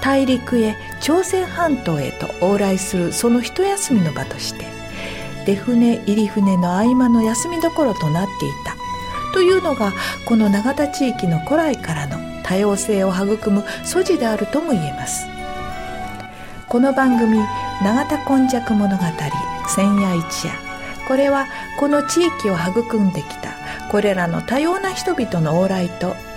大陸へ朝鮮半島へと往来するその一休みの場として出船入り船の合間の休みどころとなっていた。というのがこの永田地域の古来からの多様性を育む素地であるとも言えます。この番組「永田今昔物語千夜一夜」これはこの地域を育んできたこれらの多様な人々の往来と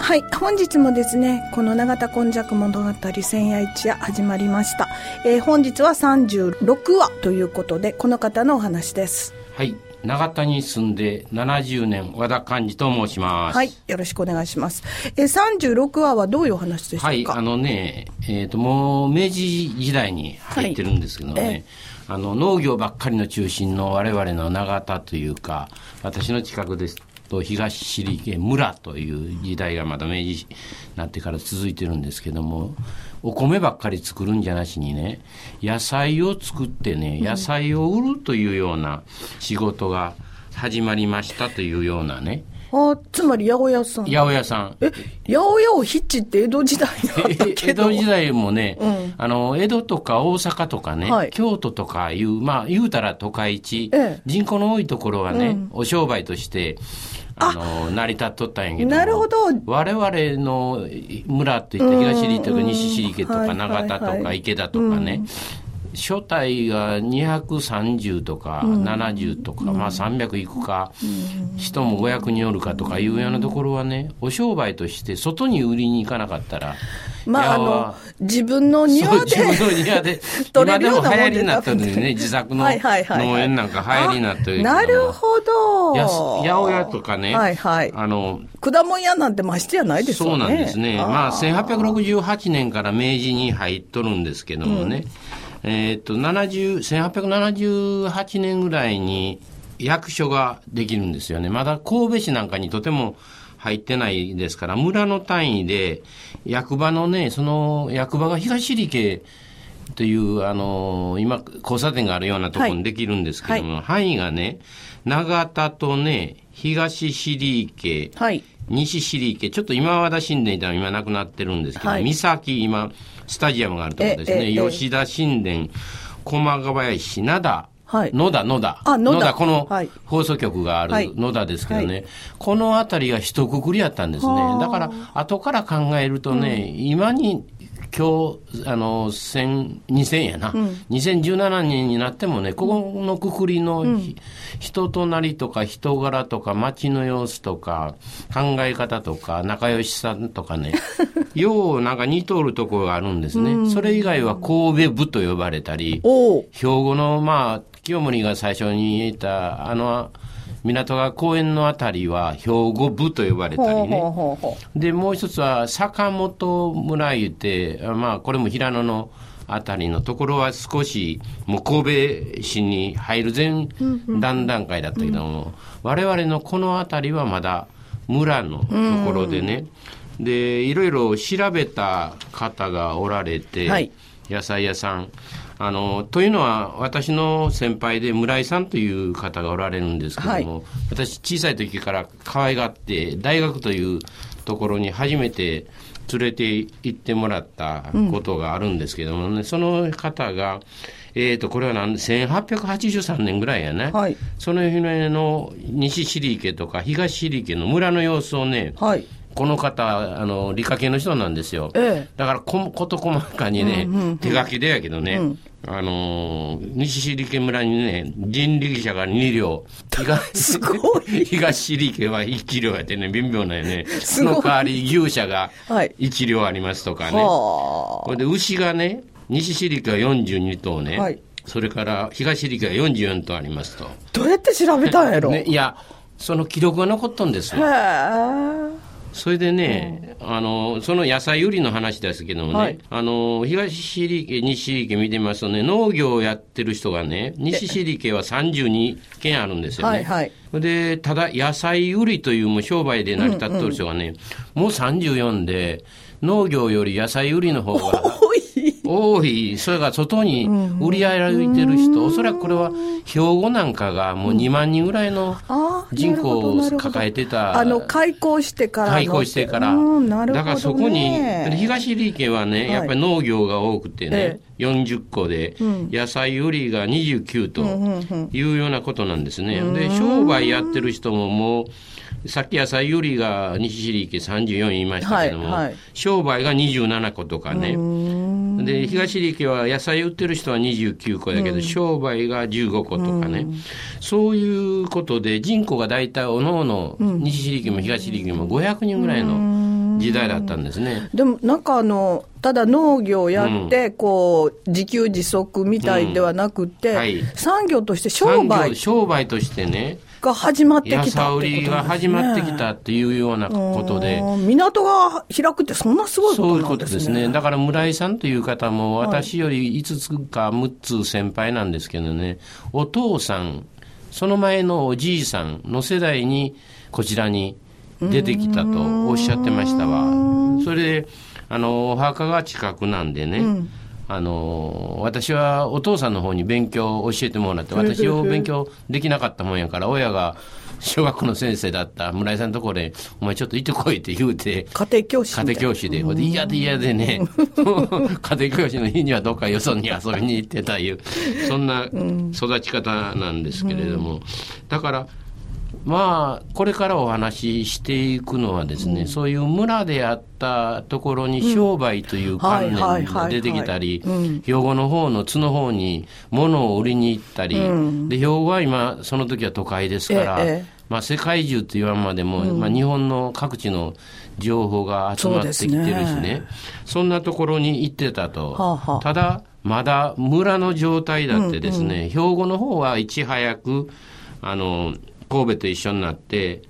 はい。本日もですね、この永田今昔物語千夜一夜始まりました。えー、本日は36話ということで、この方のお話です。はい。長田に住んで70年、和田寛治と申します。はい。よろしくお願いします。えー、36話はどういうお話でしょうか？はい。あのね、えっ、ー、と、もう明治時代に入ってるんですけどね、はいえー、あの、農業ばっかりの中心の我々の長田というか、私の近くですと東尻家村という時代がまだ明治になってから続いてるんですけどもお米ばっかり作るんじゃなしにね野菜を作ってね野菜を売るというような仕事が始まりましたというようなねあつまり八百屋さん。八百屋さん。え、八百屋をヒッチって江戸時代江戸時代もね、うん、あの、江戸とか大阪とかね、はい、京都とかいう、まあ、言うたら都会地、ええ、人口の多いところはね、うん、お商売として、あ。の、成り立っとったんやけどなるほど。我々の村って言って東入とか西尻家とか長田とか池田とかね、初代が230とか70とか、まあ300いくか、人も500におるかとかいうようなところはね、お商売として外に売りに行かなかったら、まあ、あの、自分の庭で。自分の庭で。今でも流行りになったのにね、自作の農園なんか流行りになってる。なるほど。八百屋とかね。はいはい。あの、果物屋なんてましてやないですよね。そうなんですね。まあ、1868年から明治に入っとるんですけどもね。うん、えっと、70、1878年ぐらいに役所ができるんですよね。まだ神戸市なんかにとても入ってないですから、村の単位で、役場のね、その役場が東理系という、あの、今、交差点があるようなところにできるんですけども、はいはい、範囲がね、長田とね、東尻池、はい、西尻池、ちょっと今和田神殿では今なくなってるんですけど、はい、三崎、今、スタジアムがあるところですね、吉田神殿、駒ヶ林、灘、はい、野田、野田。あ、野田。野田、この放送局がある野田ですけどね、はい、この辺りが一括りやったんですね。だから、後から考えるとね、うん、今に今日、あの、千、2000やな。2017年になってもね、ここのくくりの、人となりとか人柄とか街の様子とか考え方とか仲良しさんとかね、ようなんか似とるところがあるんですね。それ以外は神戸部と呼ばれたり、兵庫の、まあ、清盛が最初に言った、あの、港川公園のあたりは兵庫部と呼ばれたりね。で、もう一つは坂本村言って、あまあ、これも平野のあたりのところは少し、もう神戸市に入る前段段階だったけども、我々のこのあたりはまだ村のところでね、で、いろいろ調べた方がおられて、はい。野菜屋さん。あの、というのは、私の先輩で村井さんという方がおられるんですけども、私小さい時から可愛がって、大学というところに初めて連れて行ってもらったことがあるんですけどもね、その方が、えーと、これは何、1883年ぐらいやね。はい。その辺の西尻池とか東尻池の村の様子をね、はい。この方、あの、理科系の人なんですよ。ええ。だからこ、こと細かにね、手書きでやけどね、あのー西尻家村にね、人力車が2両、東、すごい。東尻家は1両やってね、微妙なよね。その代わり牛車がはい。1両ありますとかね。はこれで牛がね、西尻家は42頭ね、はい。それから東尻家は44頭ありますと。あどうやって調べたんやろ、ね、いや、その記録が残っとんですよ。それでね、あの、その野菜売りの話ですけどもね、はい。あの、東尻家、西尻家見てますとね、農業をやってる人がね、西尻家は32軒あるんですよね。はいはい。で、ただ、野菜売りというもう商売で成り立ってる人がね、もう34で、農業より野菜売りの方が 多い、それが外に売り歩いてる人、おそらくこれは兵庫なんかがもう2万人ぐらいの人口を抱えてた。あの開校してからの。開校してから。ね、だからそこに、東利家はね、はいやっぱり農業が多くてね、40個で、野菜売りが29というようなことなんですね。で、商売やってる人ももう、さっき野菜売りが西利家34言いましたけども、はいはい。商売が27個とかね。で、東利家は野菜売ってる人は29個だけど、商売が15個とかね。そういうことで人口が大体おのおの、西利家も東利家も500人ぐらいの時代だったんですね。でもなんかあのただ農業やって、こう自給自足みたいではなくて、うん。はい。産業として商産売業商売としてね、が始まって野きたてことですねが始まってきたっていうようなことで、うん港が開くってそんなすごいこそういうとなんでことですすね。ね。だから村井さんという方も私より5つか6つ先輩なんですけどね、お父さん、その前のおじいさんの世代にこちらに出てきたとおっしゃってましたわ。それで、あの、お墓が近くなんでね、あの、私はお父さんの方に勉強を教えてもらって、私を勉強できなかったもんやから、親が小学校の先生だった村井さんのところで、お前ちょっと行ってこいって言うて、家庭教師家庭教師で、ほん。で嫌で嫌でね、家庭教師の日にはどっかよそに遊びに行ってたいう、そんな育ち方なんですけれども、だから、まあ、これからお話ししていくのはですね、そういう村であったところに商売という観念が出てきたり、兵庫の方の津の方に物を売りに行ったり、で、兵庫は今、その時は都会ですから、ええまあ、世界中と言わんまでも、まあ、日本の各地の情報が集まってきてるしね。でそんなところに行ってたと、はあはあ。ただまだ村の状態だってですね、兵庫の方はいち早くあの神戸と一緒になって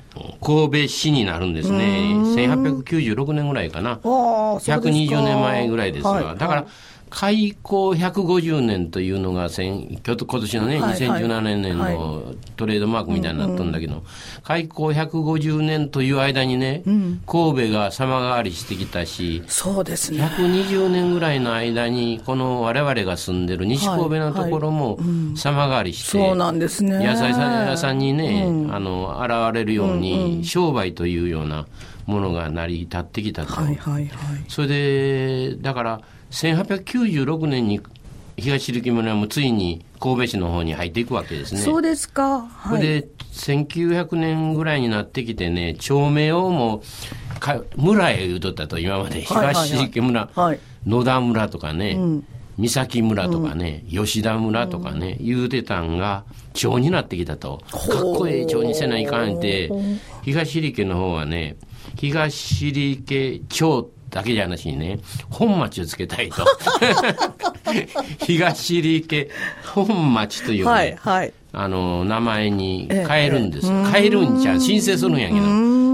神戸市になるんですね。1896年ぐらいかな。ああそうですか。120年前ぐらいですわ、はい。だから開港150年というのが先今年のね、はいはい。2017年はのトレードマークみたいになったんだけど、開港150年という間にね、神戸が様変わりしてきたし、そうですね。120年ぐらいの間に、この我々が住んでる西神戸のところも様変わりして、そうなんですね。野菜屋さんにね、あの、現れるように、商売というようなものが成り立ってきたと。はいはいはい。それで、だから、1896年に東力村もついに神戸市の方に入っていくわけですね。そうですか。はい。で、1900年ぐらいになってきてね、町名をもか村へ言うとったと今まではいはいはい。東池村、はい。野田村とかね、ん。三崎村とかね、吉田村とかね、言うてたんが町になってきたと。かっこええ町にせないかんって東入家の方はね東入家町だけじゃなしにね本町をつけたいと。東入家本町というね、はいはい。あの、名前に変えるんです。変えるんじゃ、申請するんやけど、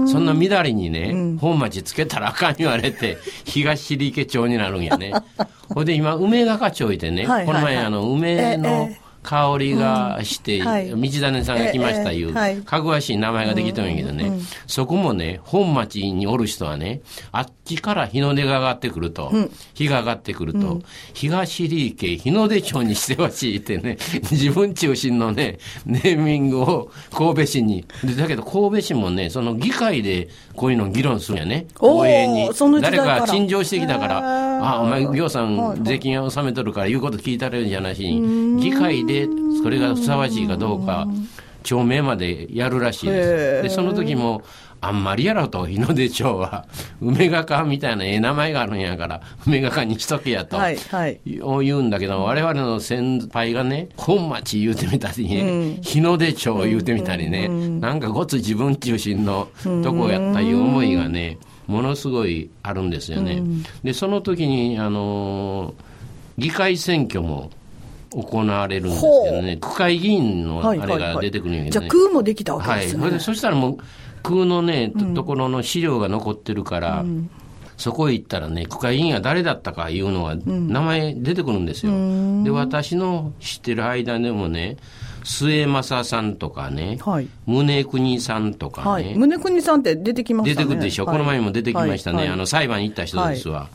そんな乱れにね、本町つけたらあかん言われて、東入家町になるんやね。ほいで今、梅ヶ香町いてね、はいはいはい。この前あの、梅の香りがして、うん。はい。道種さんが来ましたいう、ええはい。かぐわしい名前ができたんやけどね、そこもね、本町におる人はね、あっちから日の出が上がってくると、日が上がってくると、東入家日の出町にしてほしいってね、自分中心のね、ネーミングを神戸市に。でだけど神戸市もね、その議会でこういうのを議論するんやね。おー応援に。誰か陳情してきたから、あ、お前、行さはい。はい。ん、税金を納めとるから言うこと聞いたれるんじゃなしに、議会でそれがふさわしいかどうか、町名までやるらしいへです。ー。で、その時も、あんまりやろと、日の出町は、梅ヶ香みたいなええ名前があるんやから、梅ヶ香にしとけやと。はいはい。を言うんだけど、我々の先輩がね、本町言うてみたりね、日の出町言うてみたりね、なんかごつ自分中心のとこやったいう思いがね、ものすごいあるんですよね。で、その時に、あのー議会選挙も行われるんですけどね、区会議員のあれが出てくるんやけじゃあ。空もできたわけはい、ですね、それでそしたらもう空のね、ところの資料が残ってるから、そこへ行ったらね区会議員が誰だったかいうのが名前出てくるんですよ。で私の知ってる間でもね末政さんとかね、はい。宗国さんとかね、はい。宗国さんって出てきましたね。出てくるでしょ、はい。この前も出てきましたね、はい。あの裁判に行った人ですわ、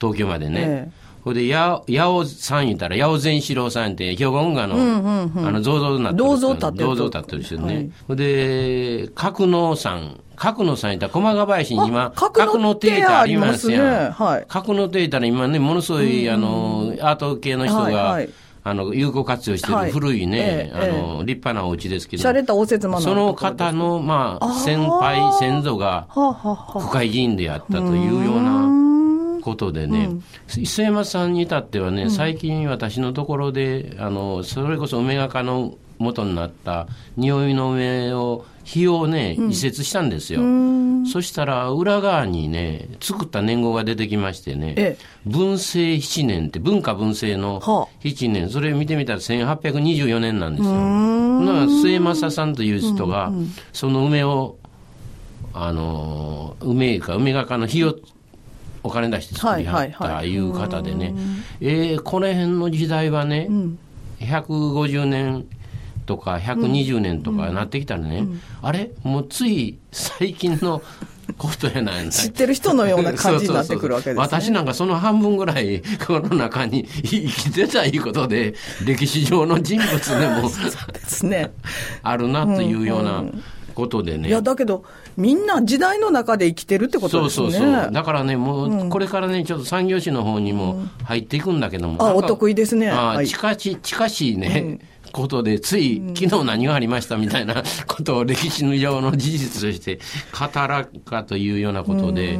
東京までね。ええ。ほいで、や、八尾さん言ったら、八尾善四郎さんって、兵庫運河の、あの、銅像になってる人。銅像立ってる銅像立ってる人ね。はい。ほいで、角野さん。角野さん言ったら、駒ヶ林に今、あ角野亭ってありますやん。ありますね。はい。たら今ね、ものすごい、あの、アート系の人が、はいはいあの、有効活用してるはい。古いね、ええあの、立派なお家ですけど。その方の、まあ、先輩、先祖が、国会議員であったというようなことでね、磯山さんに至ってはね、最近私のところで、あの、それこそ梅ヶ香の元になった匂いの梅を、日をね、移設したんですよ。そしたら、裏側にね、作った年号が出てきましてね、ええ。文政7年って、文化文政のは7年、それ見てみたら1824年なんですよ。ほな末政さんという人が、その梅を、あのー、梅か、梅がかの火をお金出して作りはっはいはいはい。たいう方でね、えーこの辺の時代はね、150年とか120年とかなってきたらね、あれ？もうつい最近のことやないんだ。知ってる人のような感じになってくるわけですね。私なんかその半分ぐらいこの中に生きてたいうことで歴史上の人物でも ですね。あるなというようなことでね。いや、だけど、みんな時代の中で生きてるってことですね。そうそうそう。だからね、もう、これからね、ちょっと産業史の方にも入っていくんだけども。なんかあお得意ですね。あはい。近し、近しいね、ことで、つい、昨日何がありましたみたいなことを歴史の上の事実として語らんかというようなことで、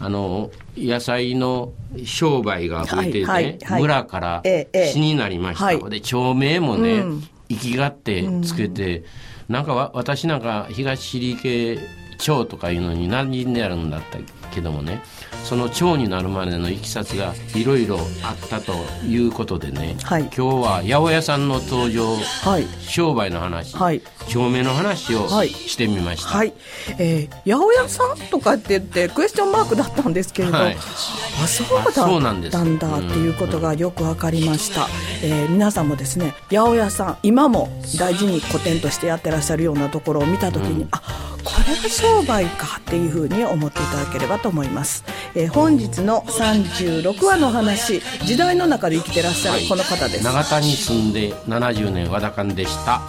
あの、野菜の商売が増えてね、はいはいはい。村からええええ。市になりました。はい。で、町名もね、うん。生きがってつけて、なんかわ私なんか東尻系町とかいうのに何人であるんだったけどもねその町になるまでのいきさつがいろいろあったということでね、はい今日は八百屋さんの登場、はい。商売の話、はい町名の話をはいしてみました。はい。えー、八百屋さんとかって言って、クエスチョンマークだったんですけれど、はいあ、そうだったんだっていうことがよくわかりました。えー皆さんもですね、八百屋さん、今も大事に古典としてやってらっしゃるようなところを見たときに、あ、これが商売かっていうふうに思っていただければと思います。えー本日の36話のお話、時代の中で生きてらっしゃるこの方です。長田に住んで70年和田勘でした。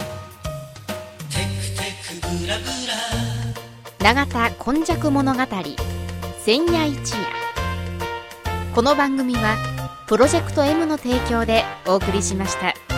永田今昔物語千夜一夜この番組はプロジェクト M の提供でお送りしました。